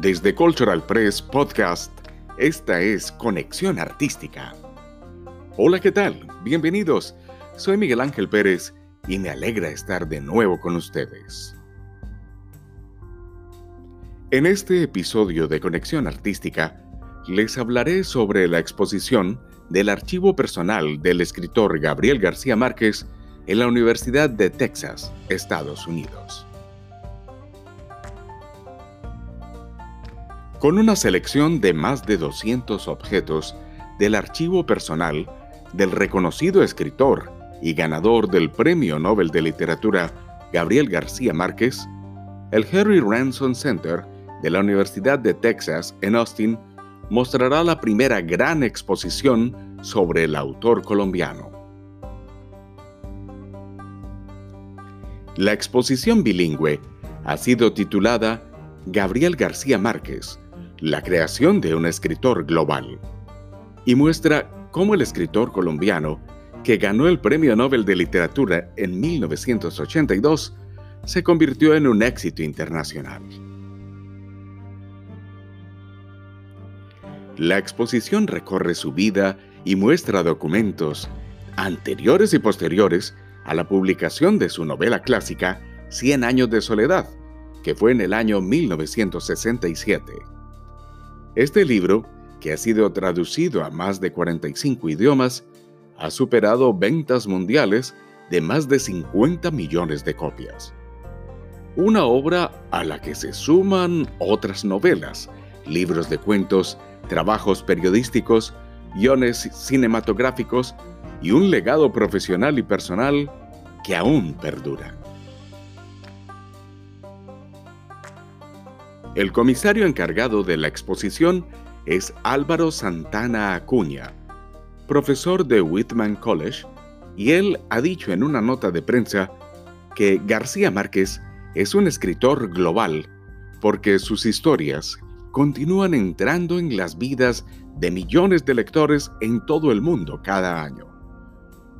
Desde Cultural Press Podcast, esta es Conexión Artística. Hola, ¿qué tal? Bienvenidos. Soy Miguel Ángel Pérez y me alegra estar de nuevo con ustedes. En este episodio de Conexión Artística, les hablaré sobre la exposición del archivo personal del escritor Gabriel García Márquez en la Universidad de Texas, Estados Unidos. Con una selección de más de 200 objetos del archivo personal del reconocido escritor y ganador del Premio Nobel de Literatura Gabriel García Márquez, el Harry Ransom Center de la Universidad de Texas en Austin mostrará la primera gran exposición sobre el autor colombiano. La exposición bilingüe ha sido titulada Gabriel García Márquez, la creación de un escritor global, y muestra cómo el escritor colombiano, que ganó el Premio Nobel de Literatura en 1982, se convirtió en un éxito internacional. La exposición recorre su vida y muestra documentos anteriores y posteriores a la publicación de su novela clásica Cien años de soledad, que fue en el año 1967. Este libro, que ha sido traducido a más de 45 idiomas, ha superado ventas mundiales de más de 50 millones de copias. Una obra a la que se suman otras novelas, libros de cuentos, trabajos periodísticos, guiones cinematográficos y un legado profesional y personal que aún perdura. El comisario encargado de la exposición es Álvaro Santana Acuña, profesor de Whitman College, y él ha dicho en una nota de prensa que García Márquez es un escritor global porque sus historias continúan entrando en las vidas de millones de lectores en todo el mundo cada año.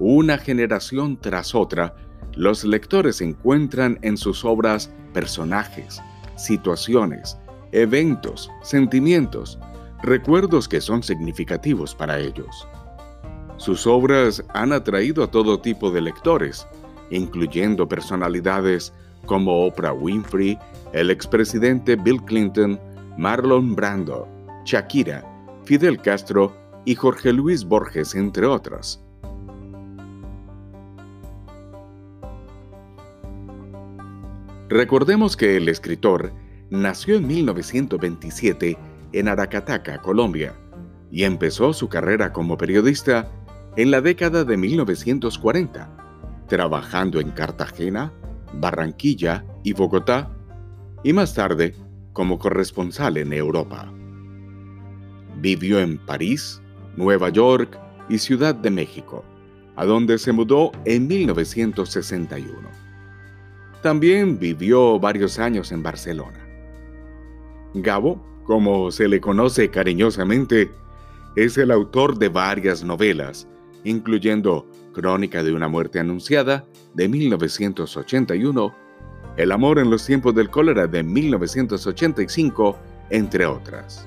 Una generación tras otra, los lectores encuentran en sus obras personajes, situaciones, eventos, sentimientos, recuerdos que son significativos para ellos. Sus obras han atraído a todo tipo de lectores, incluyendo personalidades como Oprah Winfrey, el expresidente Bill Clinton, Marlon Brando, Shakira, Fidel Castro y Jorge Luis Borges, entre otras. Recordemos que el escritor nació en 1927 en Aracataca, Colombia, y empezó su carrera como periodista en la década de 1940, trabajando en Cartagena, Barranquilla y Bogotá, y más tarde como corresponsal en Europa. Vivió en París, Nueva York y Ciudad de México, a donde se mudó en 1961. También vivió varios años en Barcelona. Gabo, como se le conoce cariñosamente, es el autor de varias novelas, incluyendo Crónica de una muerte anunciada de 1981, El amor en los tiempos del cólera de 1985, entre otras.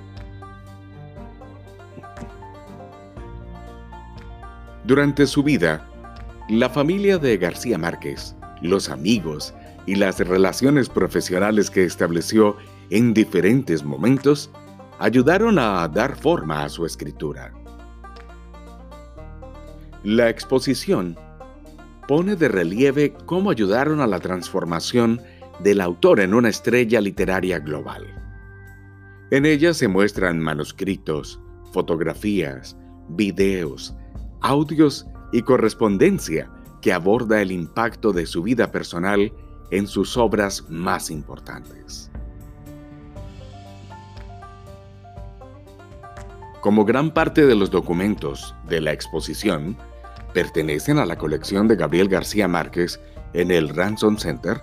Durante su vida, la familia de García Márquez, los amigos y las relaciones profesionales que estableció en diferentes momentos ayudaron a dar forma a su escritura. La exposición pone de relieve cómo ayudaron a la transformación del autor en una estrella literaria global. En ella se muestran manuscritos, fotografías, videos, audios y correspondencia que aborda el impacto de su vida personal en sus obras más importantes. Como gran parte de los documentos de la exposición pertenecen a la colección de Gabriel García Márquez en el Ransom Center,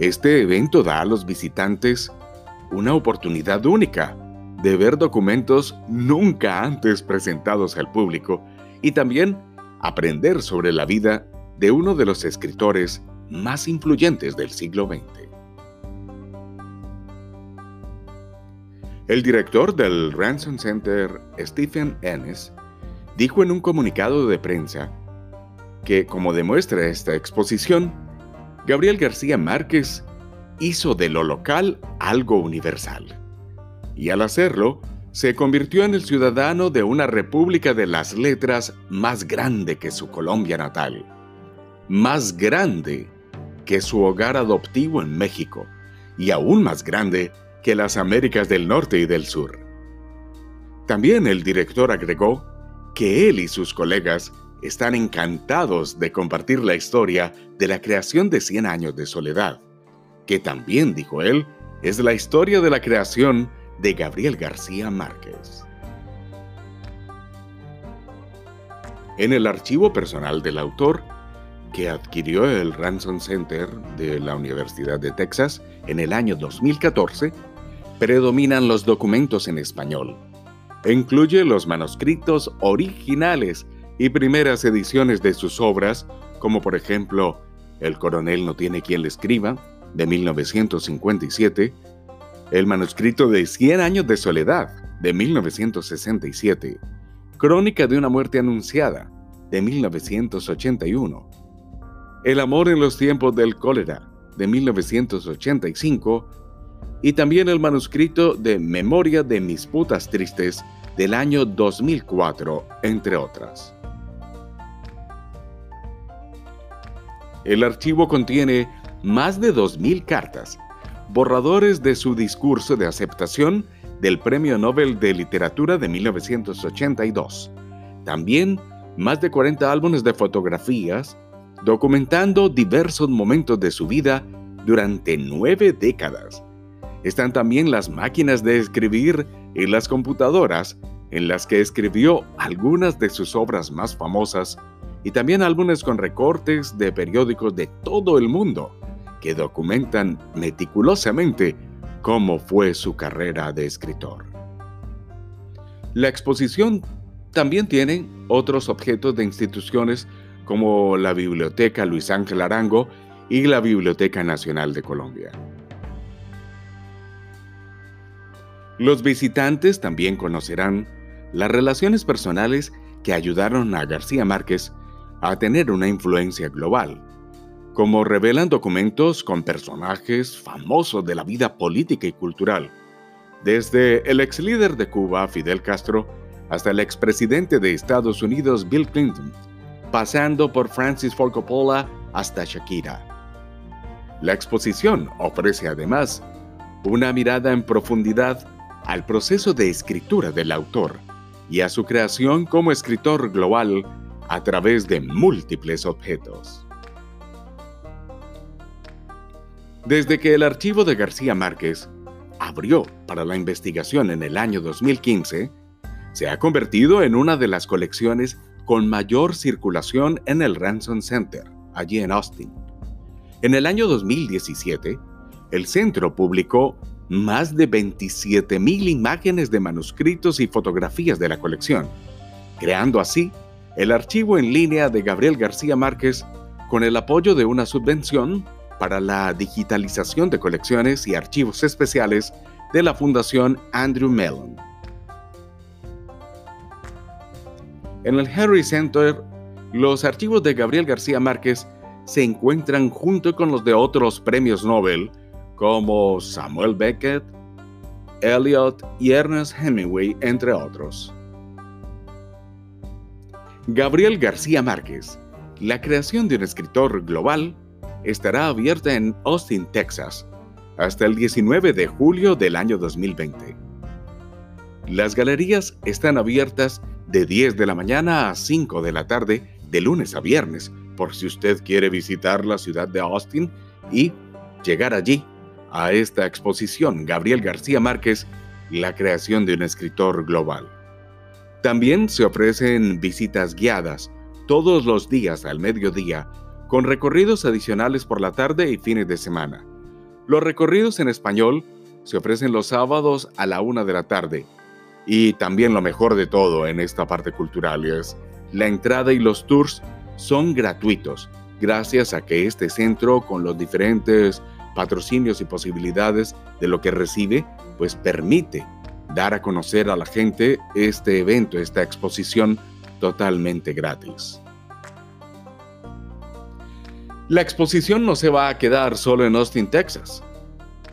este evento da a los visitantes una oportunidad única de ver documentos nunca antes presentados al público y también aprender sobre la vida de uno de los escritores más influyentes del siglo XX. El director del Ransom Center, Stephen Ennis, dijo en un comunicado de prensa que, como demuestra esta exposición, Gabriel García Márquez hizo de lo local algo universal. Y al hacerlo, se convirtió en el ciudadano de una república de las letras más grande que su Colombia natal, más grande que su hogar adoptivo en México y aún más grande que las Américas del Norte y del Sur. También el director agregó que él y sus colegas están encantados de compartir la historia de la creación de Cien años de soledad, que también, dijo él, es la historia de la creación de Gabriel García Márquez. En el archivo personal del autor, que adquirió el Ransom Center de la Universidad de Texas en el año 2014, predominan los documentos en español. incluye los manuscritos originales y primeras ediciones de sus obras, como por ejemplo El coronel no tiene quien le escriba, de 1957, el manuscrito de Cien años de soledad, de 1967, Crónica de una muerte anunciada, de 1981, El amor en los tiempos del cólera, de 1985, y también el manuscrito de Memoria de mis putas tristes, del año 2004, entre otras. El archivo contiene más de 2.000 cartas, borradores de su discurso de aceptación del Premio Nobel de Literatura de 1982. También más de 40 álbumes de fotografías documentando diversos momentos de su vida durante nueve décadas. Están también las máquinas de escribir y las computadoras en las que escribió algunas de sus obras más famosas y también álbumes con recortes de periódicos de todo el mundo que documentan meticulosamente cómo fue su carrera de escritor. La exposición también tiene otros objetos de instituciones como la Biblioteca Luis Ángel Arango y la Biblioteca Nacional de Colombia. Los visitantes también conocerán las relaciones personales que ayudaron a García Márquez a tener una influencia global, como revelan documentos con personajes famosos de la vida política y cultural, desde el ex líder de Cuba, Fidel Castro, hasta el expresidente de Estados Unidos, Bill Clinton, pasando por Francis Ford Coppola hasta Shakira. La exposición ofrece además una mirada en profundidad al proceso de escritura del autor y a su creación como escritor global a través de múltiples objetos. Desde que el archivo de García Márquez abrió para la investigación en el año 2015, se ha convertido en una de las colecciones con mayor circulación en el Ransom Center, allí en Austin. En el año 2017, el centro publicó más de 27.000 imágenes de manuscritos y fotografías de la colección, creando así el archivo en línea de Gabriel García Márquez con el apoyo de una subvención para la digitalización de colecciones y archivos especiales de la Fundación Andrew Mellon. En el Harry Center, los archivos de Gabriel García Márquez se encuentran junto con los de otros premios Nobel como Samuel Beckett, Eliot y Ernest Hemingway, entre otros. Gabriel García Márquez, la creación de un escritor global, estará abierta en Austin, Texas, hasta el 19 de julio del año 2020. Las galerías están abiertas de 10 de la mañana a 5 de la tarde, de lunes a viernes, por si usted quiere visitar la ciudad de Austin y llegar allí a esta exposición Gabriel García Márquez, la creación de un escritor global. También se ofrecen visitas guiadas todos los días al mediodía, con recorridos adicionales por la tarde y fines de semana. Los recorridos en español se ofrecen los sábados a la una de la tarde. Y también lo mejor de todo en esta parte cultural es la entrada y los tours son gratuitos, gracias a que este centro, con los diferentes patrocinios y posibilidades de lo que recibe, pues permite dar a conocer a la gente este evento, esta exposición totalmente gratis. La exposición no se va a quedar solo en Austin, Texas,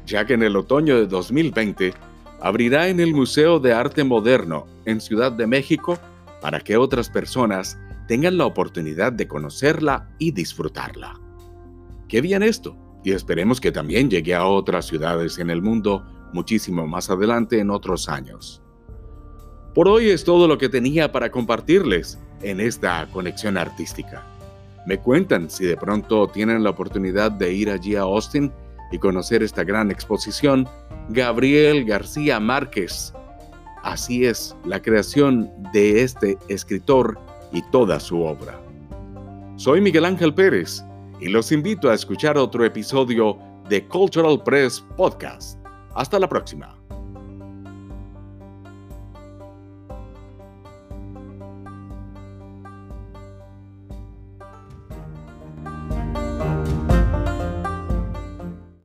ya que en el otoño de 2020 abrirá en el Museo de Arte Moderno en Ciudad de México para que otras personas tengan la oportunidad de conocerla y disfrutarla. Qué bien esto, y esperemos que también llegue a otras ciudades en el mundo muchísimo más adelante en otros años. Por hoy es todo lo que tenía para compartirles en esta conexión artística. Me cuentan si de pronto tienen la oportunidad de ir allí a Austin y conocer esta gran exposición. Gabriel García Márquez. Así es la creación de este escritor y toda su obra. Soy Miguel Ángel Pérez y los invito a escuchar otro episodio de Cultural Press Podcast. Hasta la próxima.